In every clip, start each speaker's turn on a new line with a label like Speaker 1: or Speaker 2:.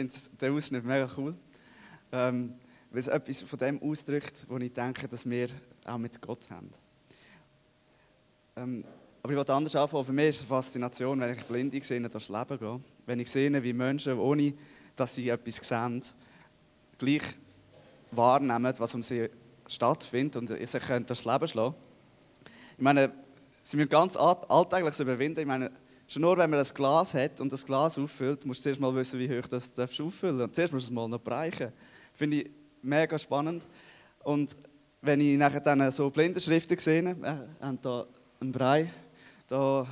Speaker 1: finde den Ausschnitt mega cool, ähm, weil es etwas von dem ausdrückt, wo ich denke, dass wir auch mit Gott haben. Ähm, aber ich wollte anders anfangen. Für mich ist es eine Faszination, wenn ich Blinde sehe, durchs Leben gehe. Wenn ich sehe, wie Menschen, ohne dass sie etwas sehen, gleich wahrnehmen, was um sie stattfindet und sie können durchs Leben schlagen. Ich meine, sie müssen ganz alltäglich überwinden. Ich meine, schon nur, wenn man ein Glas hat und das Glas auffüllt, musst du zuerst mal wissen, wie hoch das du auffüllen darfst. Und zuerst musst du es mal noch bereichen. Finde ich mega spannend. Und wenn ich nachher dann so Blindenschriften sehe, äh, haben da einen Brei, da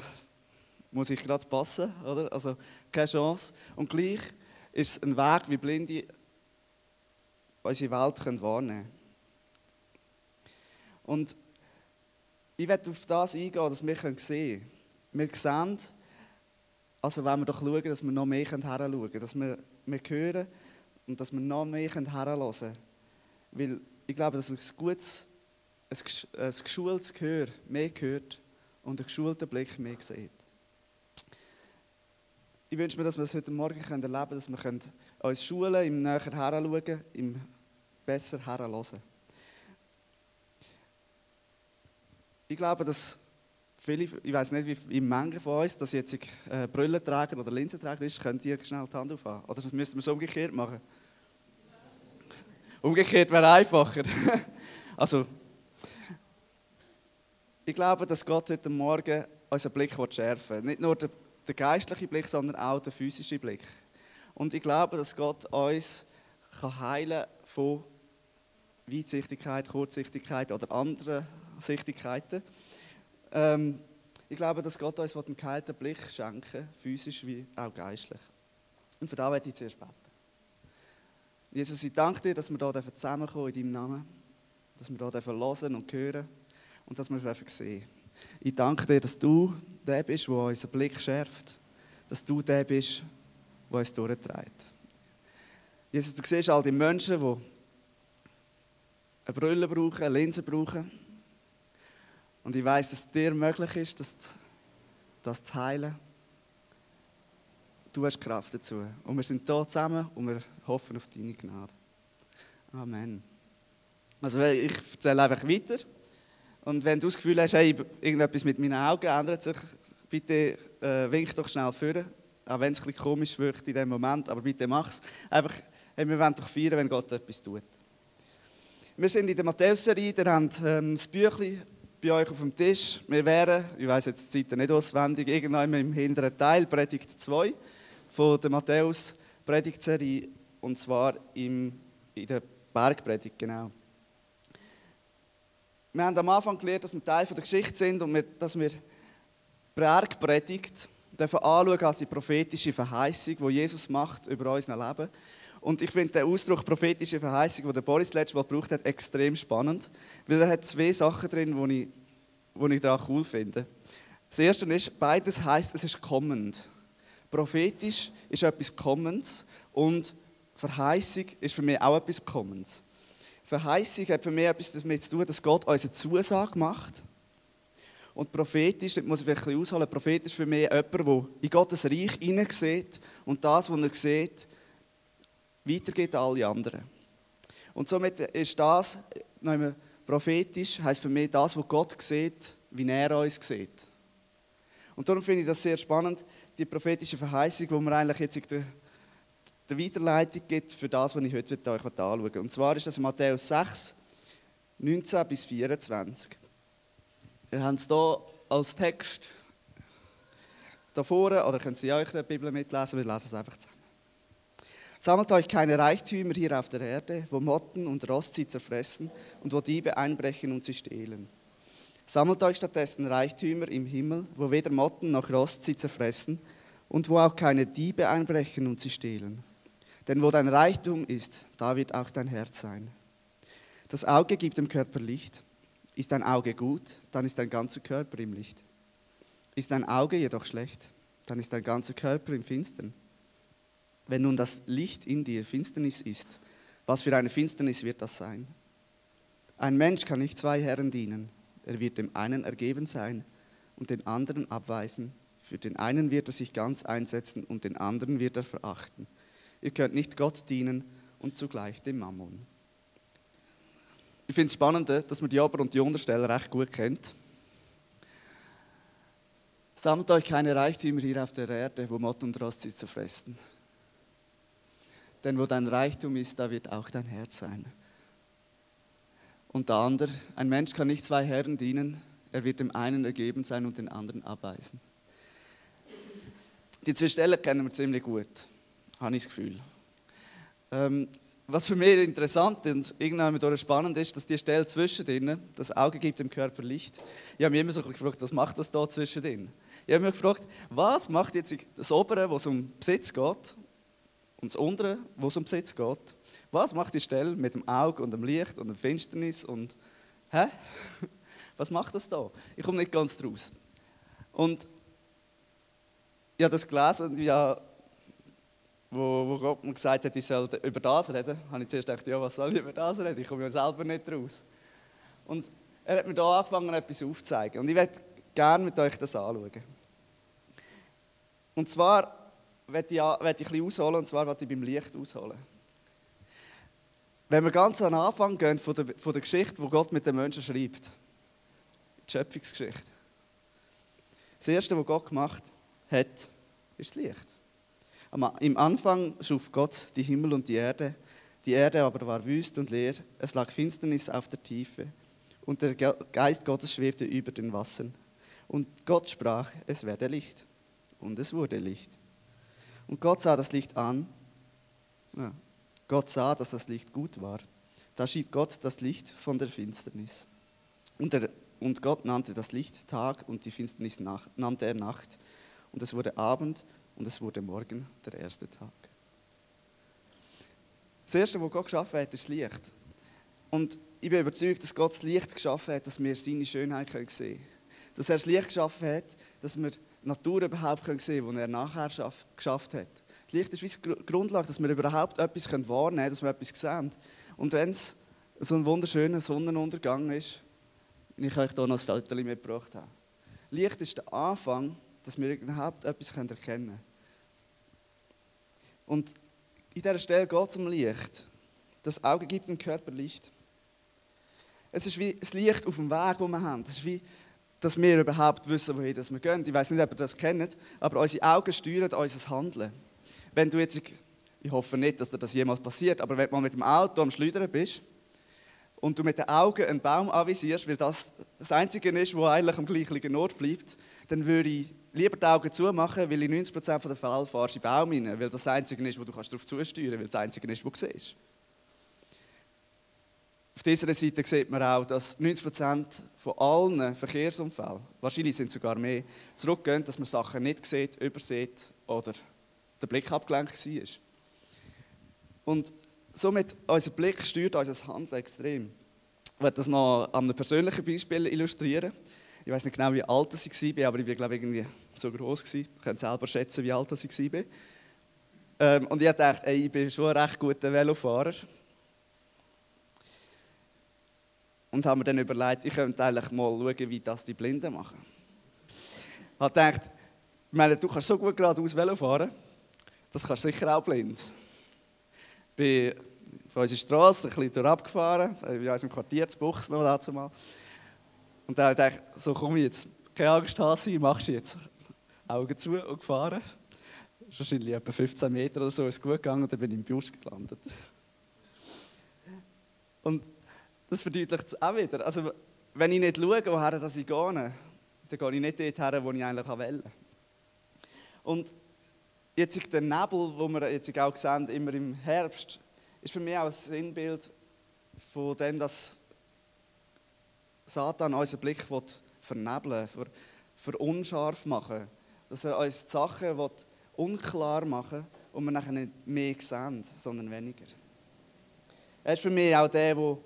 Speaker 1: muss ich gerade passen, oder? Also keine Chance. Und gleich ist es ein Weg, wie Blinde unsere Welt wahrnehmen können. Und ich werde auf das eingehen, dass wir sehen können. Wir sehen, also wenn wir doch schauen, dass wir noch mehr heranschauen können, dass wir, wir hören und dass wir noch mehr heranhören können. Weil ich glaube, dass ein gutes, ein, ein geschultes Gehör mehr hört und ein geschulter Blick mehr sieht. Ich wünsche mir, dass wir das heute Morgen erleben können, dass wir uns schulen, im näher heranschauen, im besser heranhören. Ich glaube, dass viele, ich weiß nicht, wie Menge von uns, dass jetzt äh, Brille tragen oder Linsen tragen ist, könnt ihr schnell die Hand aufhaben. Oder müssen wir es umgekehrt machen? Umgekehrt wäre einfacher. also, ich glaube, dass Gott heute Morgen unseren Blick schärfen will. Nicht nur der, der geistliche Blick, sondern auch der physische Blick. Und ich glaube, dass Gott uns kann heilen von Weitsichtigkeit, Kurzsichtigkeit oder anderen Sichtigkeiten. Ähm, ich glaube, dass Gott uns einen geheilten Blick schenken physisch wie auch geistlich. Und für das werde ich zuerst beten. Jesus, ich danke dir, dass wir hier zusammenkommen in deinem Namen, dass wir hier hören und hören und dass wir sehen Ich danke dir, dass du der bist, der unseren Blick schärft, dass du der bist, der uns durchtreibt. Jesus, du siehst all die Menschen, die eine Brille brauchen, eine Linse brauchen. Und ich weiß, dass es dir möglich ist, das, das zu heilen. Du hast Kraft dazu. Und wir sind hier zusammen und wir hoffen auf deine Gnade. Amen. Also ich erzähle einfach weiter. Und wenn du das Gefühl hast, hey, irgendetwas mit meinen Augen ändert sich, bitte äh, wink doch schnell vor. Auch wenn es ein bisschen komisch wirkt in dem Moment, aber bitte mach es. Einfach, hey, wir wollen doch feiern, wenn Gott etwas tut. Wir sind in der Matthäus-Serie, ihr habt ähm, das Büchlein bei euch auf dem Tisch. Wir wären, ich weiß jetzt die Zeit nicht auswendig, irgendwann im hinteren Teil, Predigt 2 von der Matthäus-Predigtserie, und zwar im, in der Bergpredigt, genau. Wir haben am Anfang gelernt, dass wir Teil der Geschichte sind und wir, dass wir Bergpredigt dürfen anschauen als die prophetische Verheißung, die Jesus macht über unser Leben. Und ich finde den Ausdruck prophetische Verheißung, den Boris letztes Mal gebraucht hat, extrem spannend, weil er hat zwei Sachen drin, die ich, die ich daran cool finde. Das erste ist, beides heißt, es ist kommend. Prophetisch ist etwas Kommendes und Verheißung ist für mich auch etwas Kommendes. Verheißung hat für mich etwas damit zu tun, dass Gott uns eine Zusage macht. Und prophetisch, das muss ich vielleicht ein bisschen ausholen, prophetisch für mich jemand, der in Gottes Reich hineinsieht und das, was er sieht, weitergeht an alle anderen. Und somit ist das, prophetisch, heißt für mich das, was Gott sieht, wie er uns sieht. Und darum finde ich das sehr spannend, die prophetische Verheißung, die mir eigentlich jetzt der der Weiterleitung gibt für das, was ich heute euch anschauen will. Und zwar ist das Matthäus 6, 19 bis 24. Wir haben es hier als Text da vorne, oder könnt ihr euch der Bibel mitlesen, wir lesen es einfach zusammen. Sammelt euch keine Reichtümer hier auf der Erde, wo Motten und Rost sie zerfressen und wo Diebe einbrechen und sie stehlen. Sammelt euch stattdessen Reichtümer im Himmel, wo weder Motten noch Rost sie zerfressen und wo auch keine Diebe einbrechen und sie stehlen. Denn wo dein Reichtum ist, da wird auch dein Herz sein. Das Auge gibt dem Körper Licht. Ist dein Auge gut, dann ist dein ganzer Körper im Licht. Ist dein Auge jedoch schlecht, dann ist dein ganzer Körper im Finstern. Wenn nun das Licht in dir Finsternis ist, was für eine Finsternis wird das sein? Ein Mensch kann nicht zwei Herren dienen. Er wird dem einen ergeben sein und den anderen abweisen. Für den einen wird er sich ganz einsetzen und den anderen wird er verachten. Ihr könnt nicht Gott dienen und zugleich dem Mammon. Ich finde es spannend, dass man die Ober- und die Unterstelle recht gut kennt. Sammelt euch keine Reichtümer hier auf der Erde, wo Mott und Rost sie zerfressen. Denn wo dein Reichtum ist, da wird auch dein Herz sein. Und der andere, ein Mensch kann nicht zwei Herren dienen, er wird dem einen ergeben sein und den anderen abweisen. Die zwei Stellen kennen wir ziemlich gut, habe ich das Gefühl. Ähm, was für mich interessant und irgendwann spannend ist, dass die Stelle zwischendrin, das Auge gibt dem Körper Licht. Ich habe mich immer so gefragt, was macht das da zwischendrin? Ich habe mich gefragt, was macht jetzt das Obere, wo es um Besitz geht, und das Untere, wo es um Besitz geht? Was macht die Stelle mit dem Auge und dem Licht und der Finsternis und hä? Was macht das da? Ich komme nicht ganz draus. Und ich habe das gelesen ja, wo, wo Gott mir gesagt hat, ich soll über das reden, habe ich zuerst gedacht, ja, was soll ich über das reden? Ich komme ja selber nicht raus. Und er hat mir da angefangen, etwas aufzuzeigen. Und ich werde gerne mit euch das anschauen. Und zwar werde ich, werde ich ein bisschen ausholen, und zwar werde ich beim Licht ausholen. Wenn wir ganz am Anfang gehen von der, von der Geschichte, wo Gott mit den Menschen schreibt, die Schöpfungsgeschichte. Das Erste, was Gott gemacht hat, ist das Licht. Im Anfang schuf Gott die Himmel und die Erde. Die Erde aber war wüst und leer. Es lag Finsternis auf der Tiefe. Und der Geist Gottes schwebte über den Wassern. Und Gott sprach, es werde Licht. Und es wurde Licht. Und Gott sah das Licht an. Ja, Gott sah, dass das Licht gut war. Da schied Gott das Licht von der Finsternis. Und, der, und Gott nannte das Licht Tag und die Finsternis Nacht, nannte er Nacht. Und es wurde Abend und es wurde Morgen der erste Tag. Das Erste, was Gott geschaffen hat, ist das Licht. Und ich bin überzeugt, dass Gott das Licht geschaffen hat, dass wir seine Schönheit sehen können. Dass er das Licht geschaffen hat, dass wir Natur überhaupt sehen können, die er nachher geschafft hat. Das Licht ist wie die Grundlage, dass wir überhaupt etwas wahrnehmen können, dass wir etwas sehen. Und wenn es so ein wunderschöner Sonnenuntergang ist, wie ich euch hier noch ein Foto mitgebracht habe. Licht ist der Anfang, dass wir überhaupt etwas erkennen können. Und in dieser Stelle geht es um Licht. Das Auge gibt dem Körper Licht. Es ist wie das Licht auf dem Weg, das wir haben. Es ist wie, dass wir überhaupt wissen, wohin wir gehen. Ich weiß nicht, ob ihr das kennt, aber unsere Augen steuern unser Handeln. Wenn du jetzt, ich hoffe nicht, dass dir das jemals passiert, aber wenn du mal mit dem Auto am Schleudern bist und du mit den Augen einen Baum anvisierst, weil das das Einzige ist, wo eigentlich am gleichen Ort bleibt, dann würde ich lieber die Augen zumachen, weil in 90% der Fälle fahrst du in den Baum rein, weil das das Einzige ist, wo du darauf zusteuern kannst, weil das Einzige ist, was du siehst. Auf dieser Seite sieht man auch, dass 90% von allen Verkehrsunfällen, wahrscheinlich sind es sogar mehr, zurückgehen, dass man Sachen nicht sieht, übersieht oder der Blick abgelenkt war. Und somit, unser Blick steuert unser Handeln extrem. Ich werde das noch an einem persönlichen Beispiel illustrieren. Ich weiß nicht genau, wie alt ich war, aber ich war glaube irgendwie so groß. Ich kann selber schätzen, wie alt ich war. Ähm, und ich dachte, ey, ich bin schon ein recht guter Velofahrer. Und habe mir dann überlegt, ich könnte eigentlich mal schauen, wie das die Blinden machen. Ich habe gedacht, ich meine, du kannst so gut geradeaus Velo fahren, das kannst du sicher auch blind. Ich bin auf unserer Straße ein bisschen durchabgefahren, in unserem Quartier zu Buchs noch dazu mal. Und dann dachte ich, so komm jetzt, keine Angst, Hasi, machst du jetzt. Augen zu und gefahren. Das ist wahrscheinlich etwa 15 Meter oder so ist gut gegangen und dann bin ich im Bus gelandet. Und das verdeutlicht es auch wieder. Also, wenn ich nicht schaue, woher ich gehe, dann gehe ich nicht dorthin, wo ich eigentlich will. Und jetzt der Nebel, den wir jetzt auch sehen, immer im Herbst, ist für mich auch ein Sinnbild von dem, dass Satan unseren Blick vernebeln will, verunscharf machen. Dass er uns die Sachen unklar machen will und wir nachher nicht mehr sehen, sondern weniger. Er ist für mich auch der, der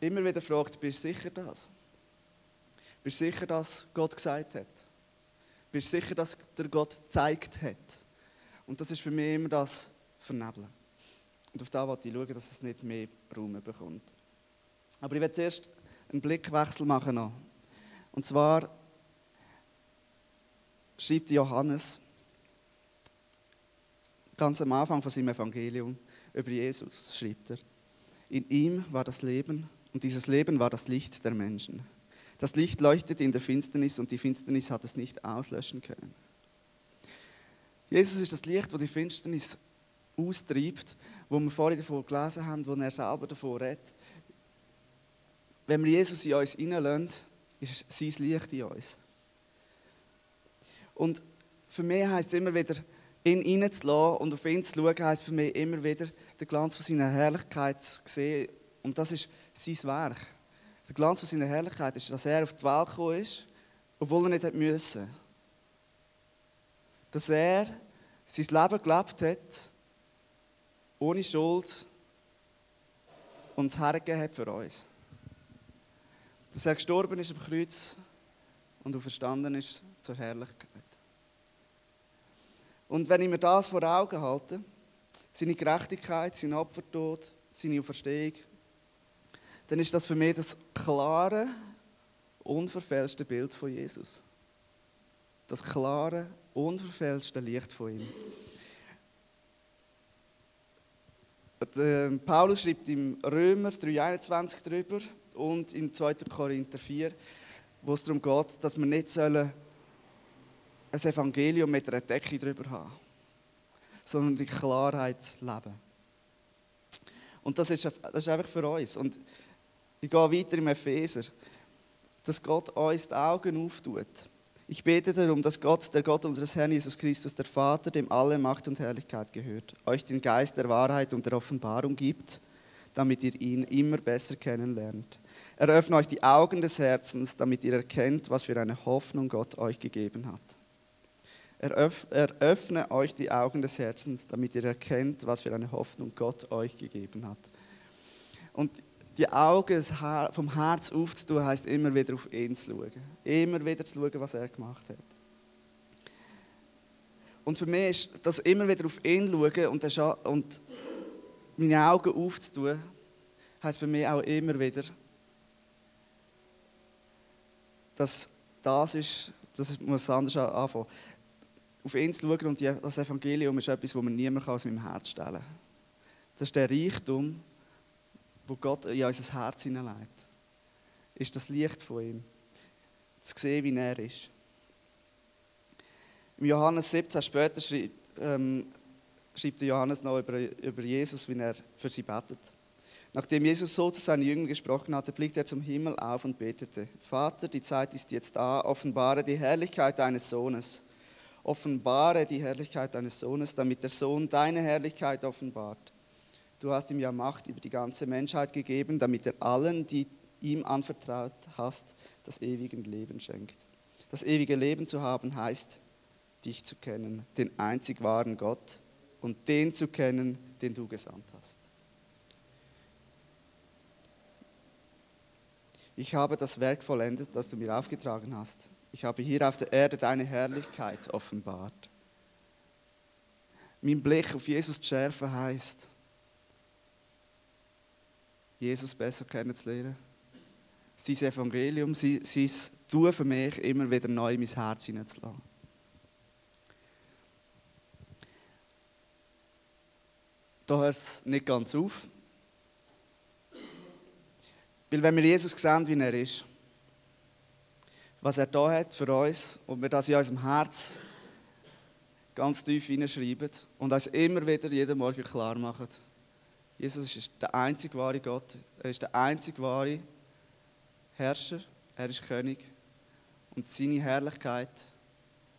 Speaker 1: immer wieder fragt, bist du sicher das? Bist du sicher, dass Gott gesagt hat? Bist du sicher, dass der Gott gezeigt hat? Und das ist für mich immer das Vernebeln. Und auf da wollte ich schauen, dass es nicht mehr Raum bekommt. Aber ich werde zuerst einen Blickwechsel machen noch. Und zwar schreibt Johannes Ganz am Anfang von seinem Evangelium über Jesus schreibt er, in ihm war das Leben und dieses Leben war das Licht der Menschen. Das Licht leuchtete in der Finsternis und die Finsternis hat es nicht auslöschen können. Jesus ist das Licht, das die Finsternis austreibt, wo wir vorhin davon gelesen haben, wo er selber davon redet. Wenn wir Jesus in uns hineinlassen, ist sein Licht in uns. Und für mich heisst es immer wieder, ihn reinzulassen und auf ihn zu schauen, heisst für mich immer wieder, den Glanz von seiner Herrlichkeit zu sehen. Und das ist sein Werk. Der Glanz von seiner Herrlichkeit ist, dass er auf die Welt gekommen ist, obwohl er nicht hätte müssen. Dass er sein Leben gelebt hat, ohne Schuld und es hergegeben hat für uns. Dass er gestorben ist am Kreuz und auferstanden ist zur Herrlichkeit. Und wenn ich mir das vor Augen halte, seine Gerechtigkeit, sein Opfertod, seine Auferstehung, dann ist das für mich das klare, unverfälschte Bild von Jesus. Das klare, unverfälschte Licht von ihm. Ähm, Paulus schreibt im Römer 3,21 darüber und im 2. Korinther 4, wo es darum geht, dass wir nicht sollen ein Evangelium mit einer Decke drüber haben, sondern die Klarheit leben. Und das ist, das ist einfach für uns. Und ich gehe weiter im Epheser, dass Gott uns die Augen auftut. Ich bete darum, dass Gott, der Gott unseres Herrn Jesus Christus, der Vater, dem alle Macht und Herrlichkeit gehört, euch den Geist der Wahrheit und der Offenbarung gibt, damit ihr ihn immer besser kennenlernt. Eröffne euch die Augen des Herzens, damit ihr erkennt, was für eine Hoffnung Gott euch gegeben hat. Eröffne euch die Augen des Herzens, damit ihr erkennt, was für eine Hoffnung Gott euch gegeben hat. Und die Augen vom Herz aufzutun, heißt immer wieder auf ihn zu schauen. Immer wieder zu schauen, was er gemacht hat. Und für mich ist das immer wieder auf ihn schauen und, und meine Augen aufzutun, heißt für mich auch immer wieder, dass das ist, das muss anders anfangen. Auf ihn zu schauen und das Evangelium ist etwas, das man niemand aus meinem Herz stellen kann. Das ist der Reichtum, wo Gott in unser Herz hineinlegt, ist das Licht von ihm. Zu sehen, wie er ist. Im Johannes 17 später schreibt, ähm, schreibt Johannes noch über, über Jesus, wie er für sie betet. Nachdem Jesus so zu seinen Jüngern gesprochen hatte, blickte er zum Himmel auf und betete: Vater, die Zeit ist jetzt da, offenbare die Herrlichkeit deines Sohnes. Offenbare die Herrlichkeit deines Sohnes, damit der Sohn deine Herrlichkeit offenbart. Du hast ihm ja Macht über die ganze Menschheit gegeben, damit er allen, die ihm anvertraut hast, das ewige Leben schenkt. Das ewige Leben zu haben heißt, dich zu kennen, den einzig wahren Gott und den zu kennen, den du gesandt hast. Ich habe das Werk vollendet, das du mir aufgetragen hast. Ich habe hier auf der Erde deine Herrlichkeit offenbart. Mein Blick auf Jesus schärfen heißt, Jesus besser kennenzulernen. Sein Evangelium, sein, sein Tun für mich immer wieder neu in mein Herz hineinzulassen. Da hört es nicht ganz auf. Weil wenn wir Jesus sehen, wie er ist, was er da hat für uns und wir das in unserem Herz ganz tief hineinschreiben und uns immer wieder jeden Morgen klar machen, Jesus ist der einzige wahre Gott. Er ist der einzige wahre Herrscher. Er ist König. Und seine Herrlichkeit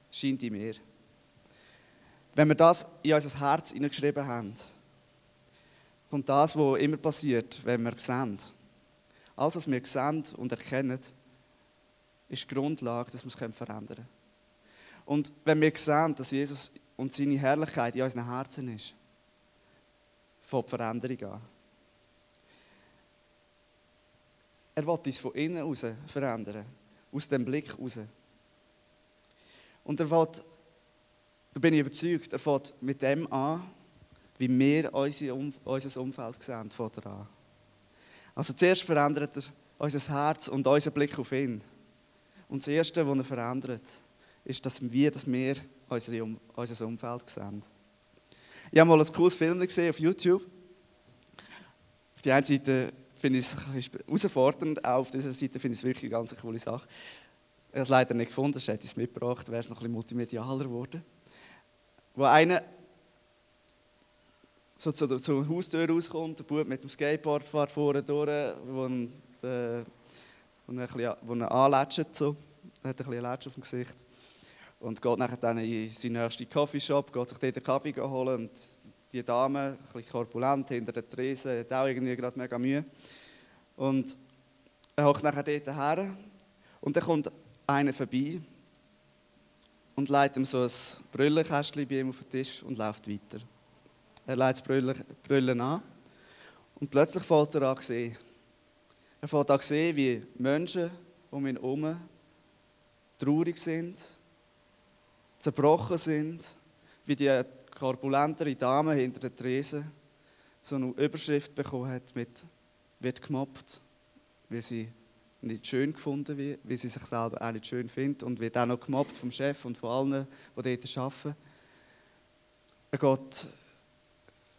Speaker 1: scheint in mir. Wenn wir das in unser Herz hineingeschrieben haben, kommt das, was immer passiert, wenn wir sehen. Alles, was wir sehen und erkennen, ist die Grundlage, dass wir es verändern können. Und wenn wir sehen, dass Jesus und seine Herrlichkeit in unseren Herzen ist, von der Veränderung an. Er will uns von innen heraus verändern, aus dem Blick heraus. Und er will, da bin ich überzeugt, er fängt mit dem an, wie wir unser Umfeld sehen, von er an. Also zuerst verändert er unser Herz und unseren Blick auf ihn. Und das Erste, was er verändert, ist, dass wir, dass wir unser Umfeld sehen. Ich habe mal ein cooles Film gesehen auf YouTube. Auf der einen Seite finde ich es herausfordernd, auch auf dieser Seite finde ich es wirklich eine ganz coole Sache. Ich habe es leider nicht gefunden, sonst hätte ich es mitgebracht, wäre es noch ein bisschen multimedialer geworden. Wo einer so zur, zur Haustür rauskommt, der Bub mit dem Skateboard fährt vorne durch, wo ein, äh, anlätscht, so. Er hat ein bisschen Lätsch auf dem Gesicht. Und geht nachher dann in seinen nächsten Coffeeshop, geht sich dort einen Kaffee holen und die Dame, ein bisschen korpulent, hinter der Tresen, hat auch irgendwie gerade mega Mühe. Und er hockt nachher dort her und dann kommt einer vorbei und legt ihm so ein Brüllenkästchen bei ihm auf den Tisch und läuft weiter. Er legt das Brüllen an und plötzlich fällt er an sehen. Er fällt an sehen, wie Menschen um ihn herum traurig sind, zerbrochen sind, wie die korpulentere Dame hinter der Tresen so eine Überschrift bekommen hat mit «Wird gemobbt», weil sie nicht schön gefunden wird, weil sie sich selber auch nicht schön findet und wird auch noch gemobbt vom Chef und von allen, die dort arbeiten. Er geht,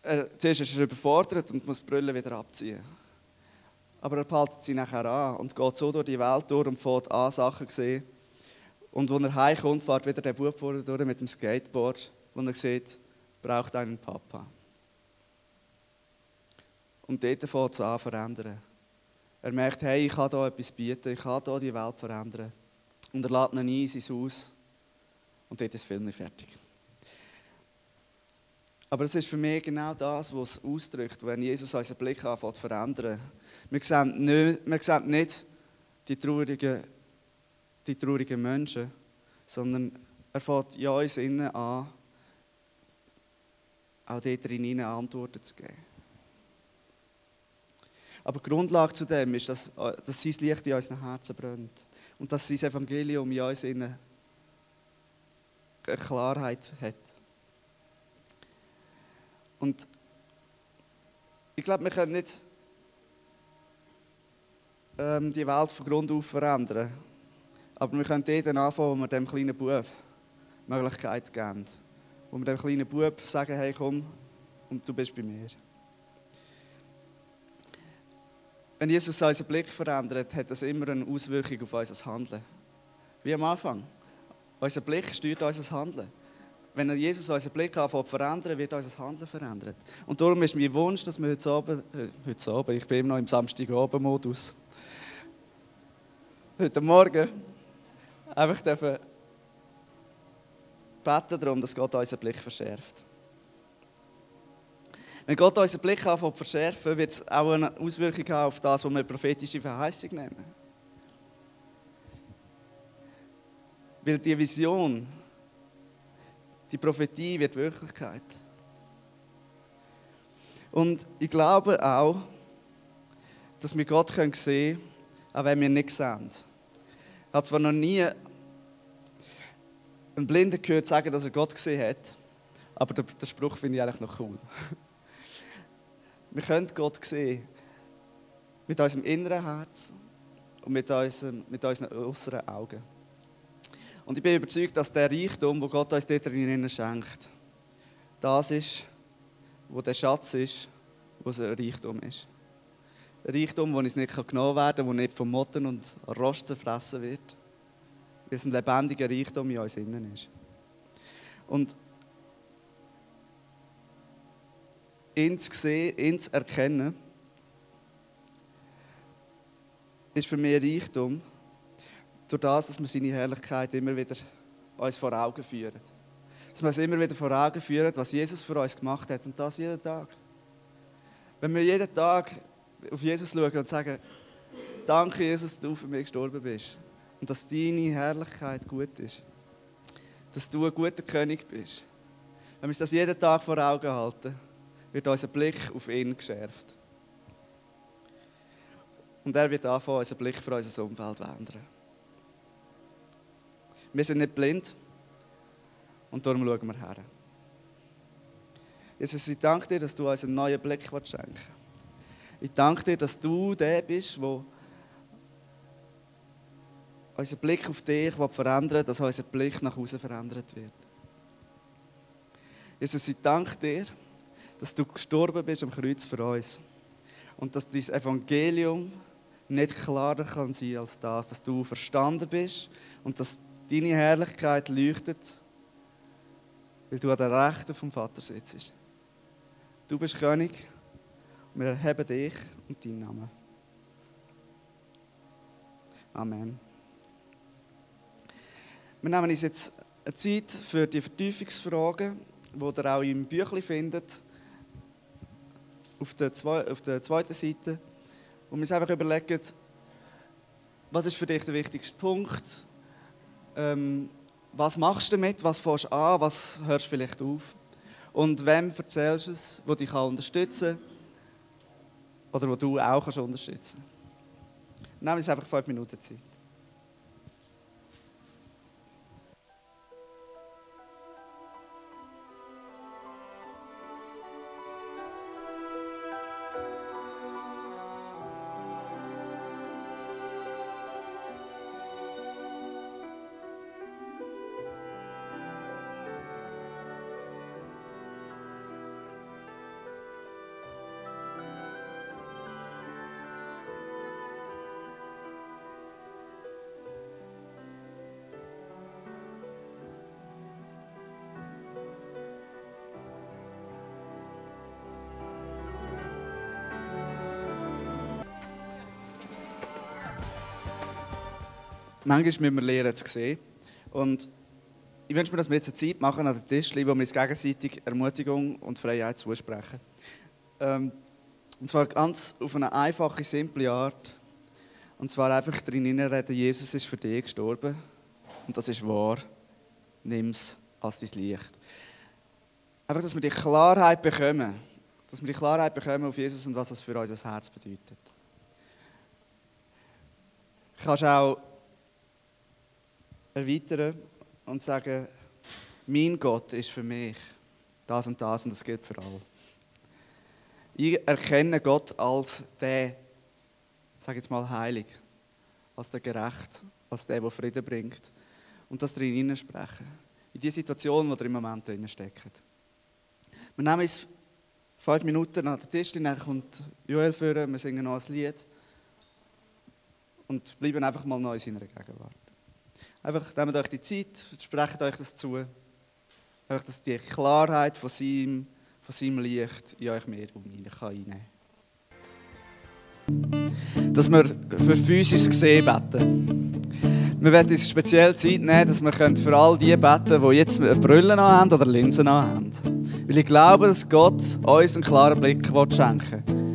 Speaker 1: er, zuerst ist er überfordert und muss die Brille wieder abziehen. Aber er behaltet sie nachher an und geht so durch die Welt durch und fährt an Sachen sehen. Und als er heimkommt, fährt wieder der Bub vor durch mit dem Skateboard, wo er sieht, braucht einen Papa. Und dort fängt es an verändern. Er merkt, hey, ich kann hier etwas bieten, ich kann hier die Welt verändern. Und er lädt ihn ein in sein Haus. Und dort ist das Film nicht fertig. Aber es ist für mich genau das, was es ausdrückt, wenn Jesus unseren Blick anfängt zu verändern. Wir sehen nicht, wir sehen nicht die, traurigen, die traurigen Menschen, sondern er fängt in uns innen an, auch dort hinein Antworten zu geben. Aber die Grundlage zu dem ist, dass, dass sein Licht in unseren Herzen brennt. Und dass sein Evangelium in uns eine Klarheit hat. Und ich glaube, wir können nicht ähm, die Welt von Grund auf verändern. Aber wir können dort anfangen, wo wir dem kleinen Bub Möglichkeit geben wo wir dem kleinen Bub sagen, hey komm, und du bist bei mir. Wenn Jesus unseren Blick verändert, hat das immer eine Auswirkung auf unser Handeln. Wie am Anfang. Unser Blick steuert unser Handeln. Wenn Jesus unseren Blick anfängt zu verändern, wird unser Handeln verändert. Und darum ist mein Wunsch, dass wir heute Abend, äh, heute Abend, ich bin immer noch im Samstagabend-Modus, heute Morgen einfach dürfen beten darum, dass Gott unseren Blick verschärft. Wenn Gott unseren Blick anfängt verschärfen, wird es auch eine Auswirkung haben auf das, was wir prophetische Verheißung nennen. Weil die Vision, die Prophetie wird Wirklichkeit. Und ich glaube auch, dass wir Gott sehen können, auch wenn wir nicht sehen. Ich habe zwar noch nie einen Blinden gehört sagen, dass er Gott gesehen hat. Aber den, den Spruch finde ich eigentlich noch cool. Wir können Gott sehen. Mit unserem inneren Herz und mit, unserem, mit unseren äußeren Augen. Und ich bin überzeugt, dass der Reichtum, wo Gott uns dort drinnen schenkt, das ist, wo der Schatz ist, wo es ein Reichtum ist. Reichtum, uns nicht genommen werden kann, wo nicht von Motten und Rost zerfressen wird weil es ein lebendiger Reichtum in uns innen ist. Und ihn zu sehen, ihn erkennen, ist für mich Reichtum, durch das, dass wir seine Herrlichkeit immer wieder uns vor Augen führen. Dass wir uns immer wieder vor Augen führen, was Jesus für uns gemacht hat und das jeden Tag. Wenn wir jeden Tag auf Jesus schauen und sagen, danke Jesus, dass du für mich gestorben bist und dass deine Herrlichkeit gut ist. Dass du ein guter König bist. Wenn wir uns das jeden Tag vor Augen halten, wird unser Blick auf ihn geschärft. Und er wird anfangen, unseren Blick für unser Umfeld zu ändern. Wir sind nicht blind und darum schauen wir her. Jesus, ich danke dir, dass du uns einen neuen Blick schenken willst. Ich danke dir, dass du der bist, der unser Blick auf dich verändern dass unser Blick nach außen verändert wird. Jesus, ich danke dir, dass du gestorben bist am Kreuz für uns. Und dass dein Evangelium nicht klarer kann sein als das, dass du verstanden bist und dass deine Herrlichkeit leuchtet, weil du an der Rechten vom Vater sitzt. Du bist König wir erheben dich und deinen Namen. Amen. Wir nehmen uns jetzt eine Zeit für die Vertiefungsfragen, die ihr auch im Büchlein findet, auf der, auf der zweiten Seite, wo wir uns einfach überlegen, was ist für dich der wichtigste Punkt, ähm, was machst du damit, was fährst du an, was hörst du vielleicht auf? Und wem erzählst du es, der dich unterstützen kann oder wo du auch kannst unterstützen kannst. Nehmen wir uns einfach fünf Minuten Zeit. Manchmal müssen wir lernen zu sehen. Und ich wünsche mir, dass wir jetzt eine Zeit machen an den Tisch, wo wir uns gegenseitig Ermutigung und Freiheit zusprechen. Ähm, und zwar ganz auf eine einfache, simple Art. Und zwar einfach drin reden, Jesus ist für dich gestorben. Und das ist wahr. Nimm es als dein Licht. Einfach, dass wir die Klarheit bekommen. Dass wir die Klarheit bekommen auf Jesus und was das für unser Herz bedeutet. Du kannst auch erweitern und sagen, mein Gott ist für mich das und das und das gilt für alle. Ich erkenne Gott als der, sage jetzt mal heilig, als der gerecht, als der, der Frieden bringt und das drin hineinsprechen. In die Situation, wo ihr im Moment drin steckt. Wir nehmen uns fünf Minuten an den Tisch, dann kommt Joel führen, wir singen noch ein Lied und bleiben einfach mal neu in seiner Gegenwart. Einfach nehmt euch die Zeit, sprecht euch das zu. Einfach, dass die Klarheit von seinem, von seinem Licht in euch mehr reinnehmen kann. Dass wir für physisches Gesehen beten. Wir werden uns speziell Zeit nehmen, dass wir für all die beten die jetzt Brüllen haben oder Linsen haben. Weil ich glaube, dass Gott uns einen klaren Blick schenken will.